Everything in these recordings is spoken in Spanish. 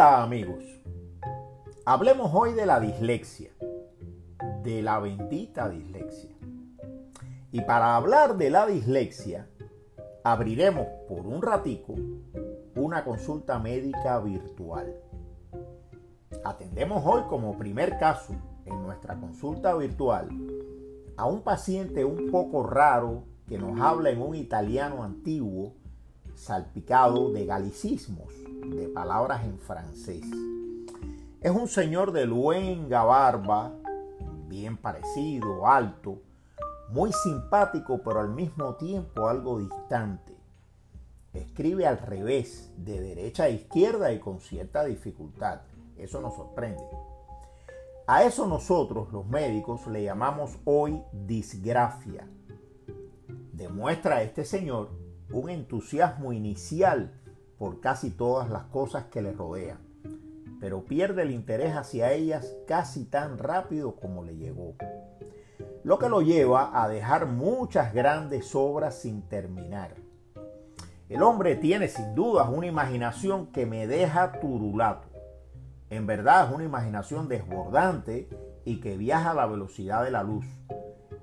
Hola amigos, hablemos hoy de la dislexia, de la bendita dislexia. Y para hablar de la dislexia, abriremos por un ratico una consulta médica virtual. Atendemos hoy como primer caso en nuestra consulta virtual a un paciente un poco raro que nos habla en un italiano antiguo salpicado de galicismos, de palabras en francés. Es un señor de luenga barba, bien parecido, alto, muy simpático pero al mismo tiempo algo distante. Escribe al revés, de derecha a izquierda y con cierta dificultad. Eso nos sorprende. A eso nosotros, los médicos, le llamamos hoy disgrafia. Demuestra este señor un entusiasmo inicial por casi todas las cosas que le rodean, pero pierde el interés hacia ellas casi tan rápido como le llegó, lo que lo lleva a dejar muchas grandes obras sin terminar. El hombre tiene sin dudas una imaginación que me deja turulato. En verdad es una imaginación desbordante y que viaja a la velocidad de la luz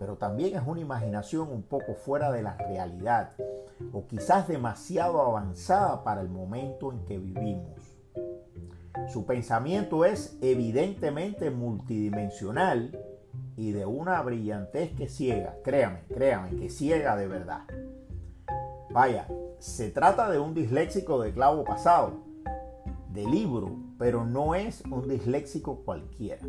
pero también es una imaginación un poco fuera de la realidad o quizás demasiado avanzada para el momento en que vivimos. Su pensamiento es evidentemente multidimensional y de una brillantez que ciega, créame, créame, que ciega de verdad. Vaya, se trata de un disléxico de clavo pasado, de libro, pero no es un disléxico cualquiera.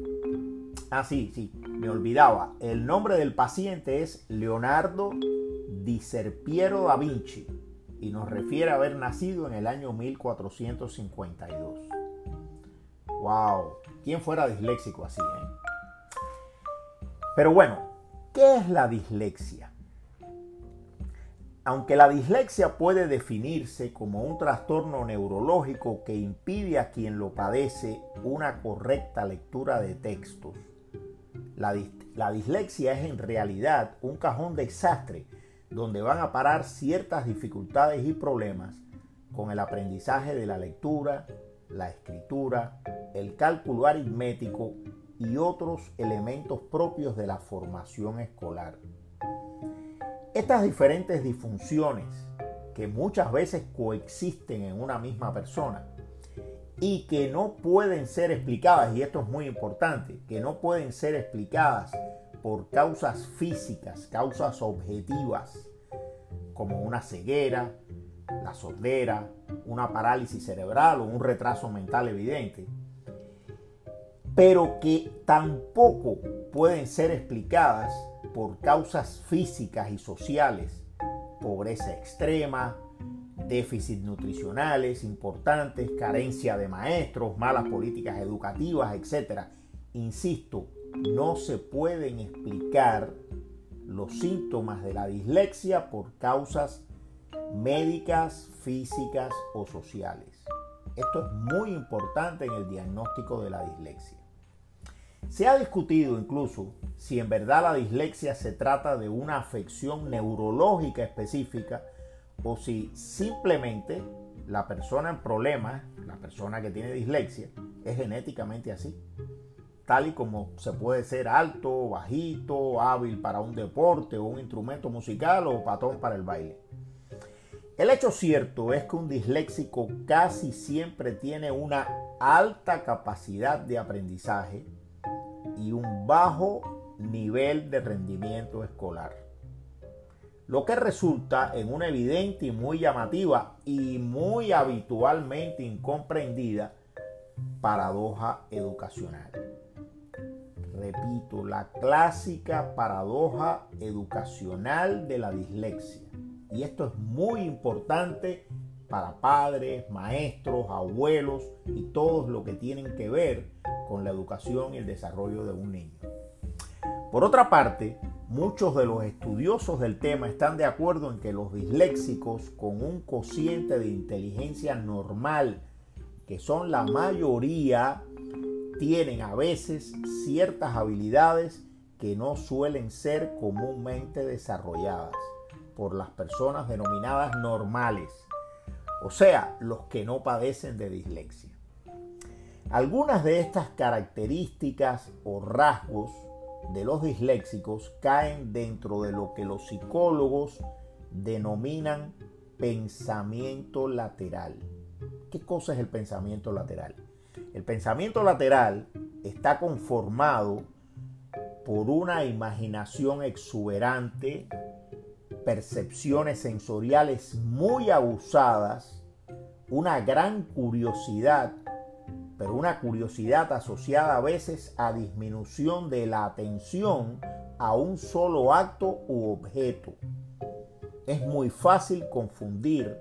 Ah, sí, sí, me olvidaba. El nombre del paciente es Leonardo di Serpiero da Vinci y nos refiere a haber nacido en el año 1452. ¡Wow! ¿Quién fuera disléxico así, eh? Pero bueno, ¿qué es la dislexia? Aunque la dislexia puede definirse como un trastorno neurológico que impide a quien lo padece una correcta lectura de textos, la, dislexia es en realidad un cajón de desastre donde van a parar ciertas dificultades y problemas con el aprendizaje de la lectura, la escritura, el cálculo aritmético y otros elementos propios de la formación escolar. Estas diferentes disfunciones, que muchas veces coexisten en una misma persona, y que no pueden ser explicadas, y esto es muy importante, que no pueden ser explicadas por causas físicas, causas objetivas, como una ceguera, la sordera, una parálisis cerebral o un retraso mental evidente, pero que tampoco pueden ser explicadas por causas físicas y sociales, pobreza extrema, déficits nutricionales importantes, carencia de maestros, malas políticas educativas, etc. Insisto, no se pueden explicar los síntomas de la dislexia por causas médicas, físicas o sociales. Esto es muy importante en el diagnóstico de la dislexia. Se ha discutido incluso si en verdad la dislexia se trata de una afección neurológica específica o si simplemente la persona en problemas, la persona que tiene dislexia, es genéticamente así. Tal y como se puede ser alto, bajito, hábil para un deporte o un instrumento musical o patón para el baile. El hecho cierto es que un disléxico casi siempre tiene una alta capacidad de aprendizaje y un bajo nivel de rendimiento escolar lo que resulta en una evidente y muy llamativa y muy habitualmente incomprendida paradoja educacional. Repito, la clásica paradoja educacional de la dislexia. Y esto es muy importante para padres, maestros, abuelos y todos lo que tienen que ver con la educación y el desarrollo de un niño. Por otra parte, Muchos de los estudiosos del tema están de acuerdo en que los disléxicos con un cociente de inteligencia normal, que son la mayoría, tienen a veces ciertas habilidades que no suelen ser comúnmente desarrolladas por las personas denominadas normales, o sea, los que no padecen de dislexia. Algunas de estas características o rasgos de los disléxicos caen dentro de lo que los psicólogos denominan pensamiento lateral. ¿Qué cosa es el pensamiento lateral? El pensamiento lateral está conformado por una imaginación exuberante, percepciones sensoriales muy abusadas, una gran curiosidad pero una curiosidad asociada a veces a disminución de la atención a un solo acto u objeto. Es muy fácil confundir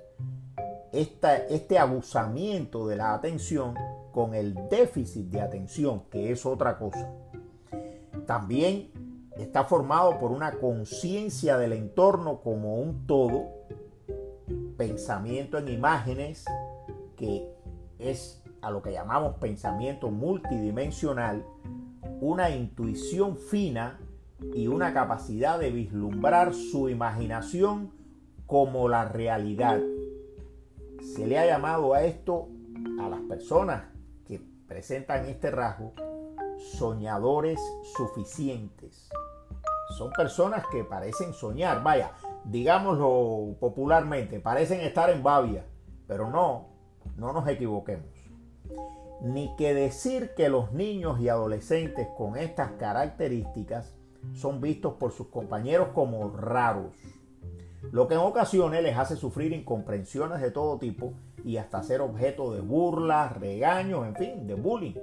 este abusamiento de la atención con el déficit de atención, que es otra cosa. También está formado por una conciencia del entorno como un todo, pensamiento en imágenes, que es a lo que llamamos pensamiento multidimensional, una intuición fina y una capacidad de vislumbrar su imaginación como la realidad. Se le ha llamado a esto a las personas que presentan este rasgo soñadores suficientes. Son personas que parecen soñar, vaya, digámoslo popularmente, parecen estar en babia, pero no, no nos equivoquemos ni que decir que los niños y adolescentes con estas características son vistos por sus compañeros como raros, lo que en ocasiones les hace sufrir incomprensiones de todo tipo y hasta ser objeto de burlas, regaños, en fin, de bullying.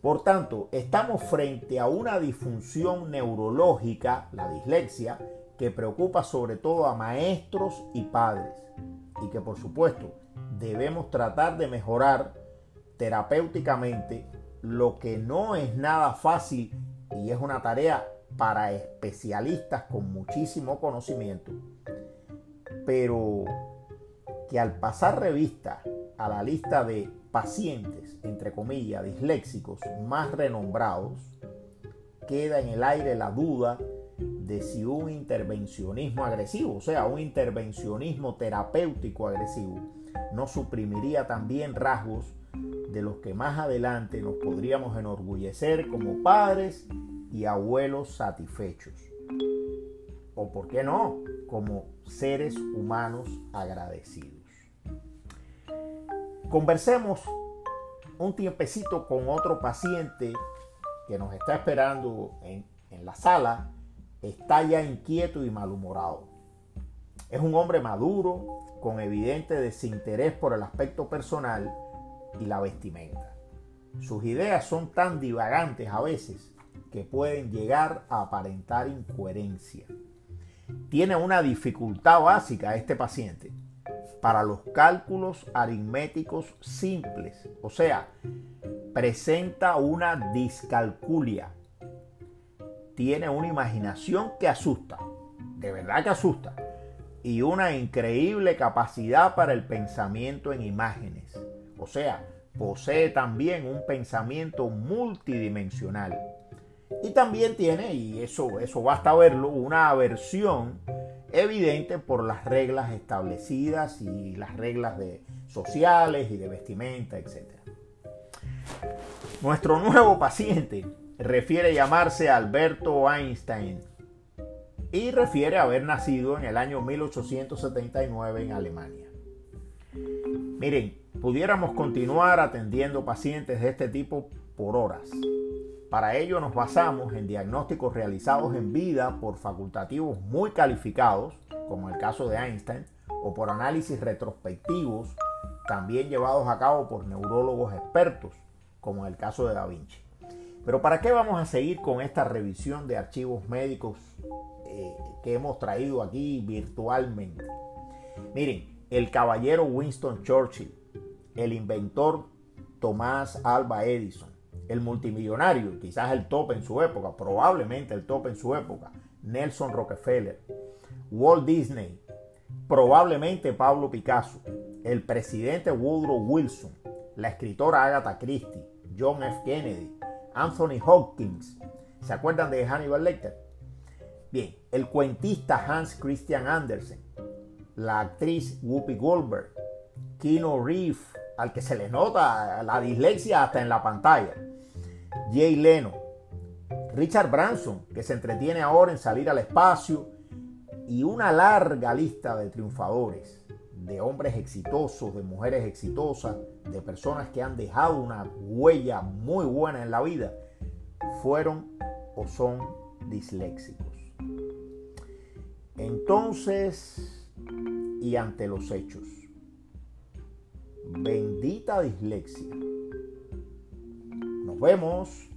Por tanto, estamos frente a una disfunción neurológica, la dislexia, que preocupa sobre todo a maestros y padres y que por supuesto debemos tratar de mejorar terapéuticamente, lo que no es nada fácil y es una tarea para especialistas con muchísimo conocimiento, pero que al pasar revista a la lista de pacientes, entre comillas, disléxicos más renombrados, queda en el aire la duda de si un intervencionismo agresivo, o sea, un intervencionismo terapéutico agresivo, no suprimiría también rasgos de los que más adelante nos podríamos enorgullecer como padres y abuelos satisfechos. O por qué no, como seres humanos agradecidos. Conversemos un tiempecito con otro paciente que nos está esperando en, en la sala. Está ya inquieto y malhumorado. Es un hombre maduro, con evidente desinterés por el aspecto personal y la vestimenta. Sus ideas son tan divagantes a veces que pueden llegar a aparentar incoherencia. Tiene una dificultad básica este paciente para los cálculos aritméticos simples, o sea, presenta una discalculia. Tiene una imaginación que asusta, de verdad que asusta, y una increíble capacidad para el pensamiento en imágenes. O sea, posee también un pensamiento multidimensional. Y también tiene, y eso, eso basta verlo, una aversión evidente por las reglas establecidas y las reglas de sociales y de vestimenta, etc. Nuestro nuevo paciente refiere llamarse Alberto Einstein y refiere haber nacido en el año 1879 en Alemania. Miren, pudiéramos continuar atendiendo pacientes de este tipo por horas. Para ello nos basamos en diagnósticos realizados en vida por facultativos muy calificados, como el caso de Einstein, o por análisis retrospectivos, también llevados a cabo por neurólogos expertos, como el caso de Da Vinci. Pero ¿para qué vamos a seguir con esta revisión de archivos médicos eh, que hemos traído aquí virtualmente? Miren, el caballero Winston Churchill, el inventor Tomás Alba Edison, el multimillonario, quizás el top en su época, probablemente el top en su época, Nelson Rockefeller, Walt Disney, probablemente Pablo Picasso, el presidente Woodrow Wilson, la escritora Agatha Christie, John F. Kennedy, Anthony Hopkins. ¿Se acuerdan de Hannibal Lecter? Bien, el cuentista Hans Christian Andersen, la actriz Whoopi Goldberg, Keanu Reeves, al que se le nota la dislexia hasta en la pantalla. Jay Leno, Richard Branson, que se entretiene ahora en salir al espacio, y una larga lista de triunfadores, de hombres exitosos, de mujeres exitosas, de personas que han dejado una huella muy buena en la vida, fueron o son disléxicos. Entonces, y ante los hechos, bendita dislexia. Nos vemos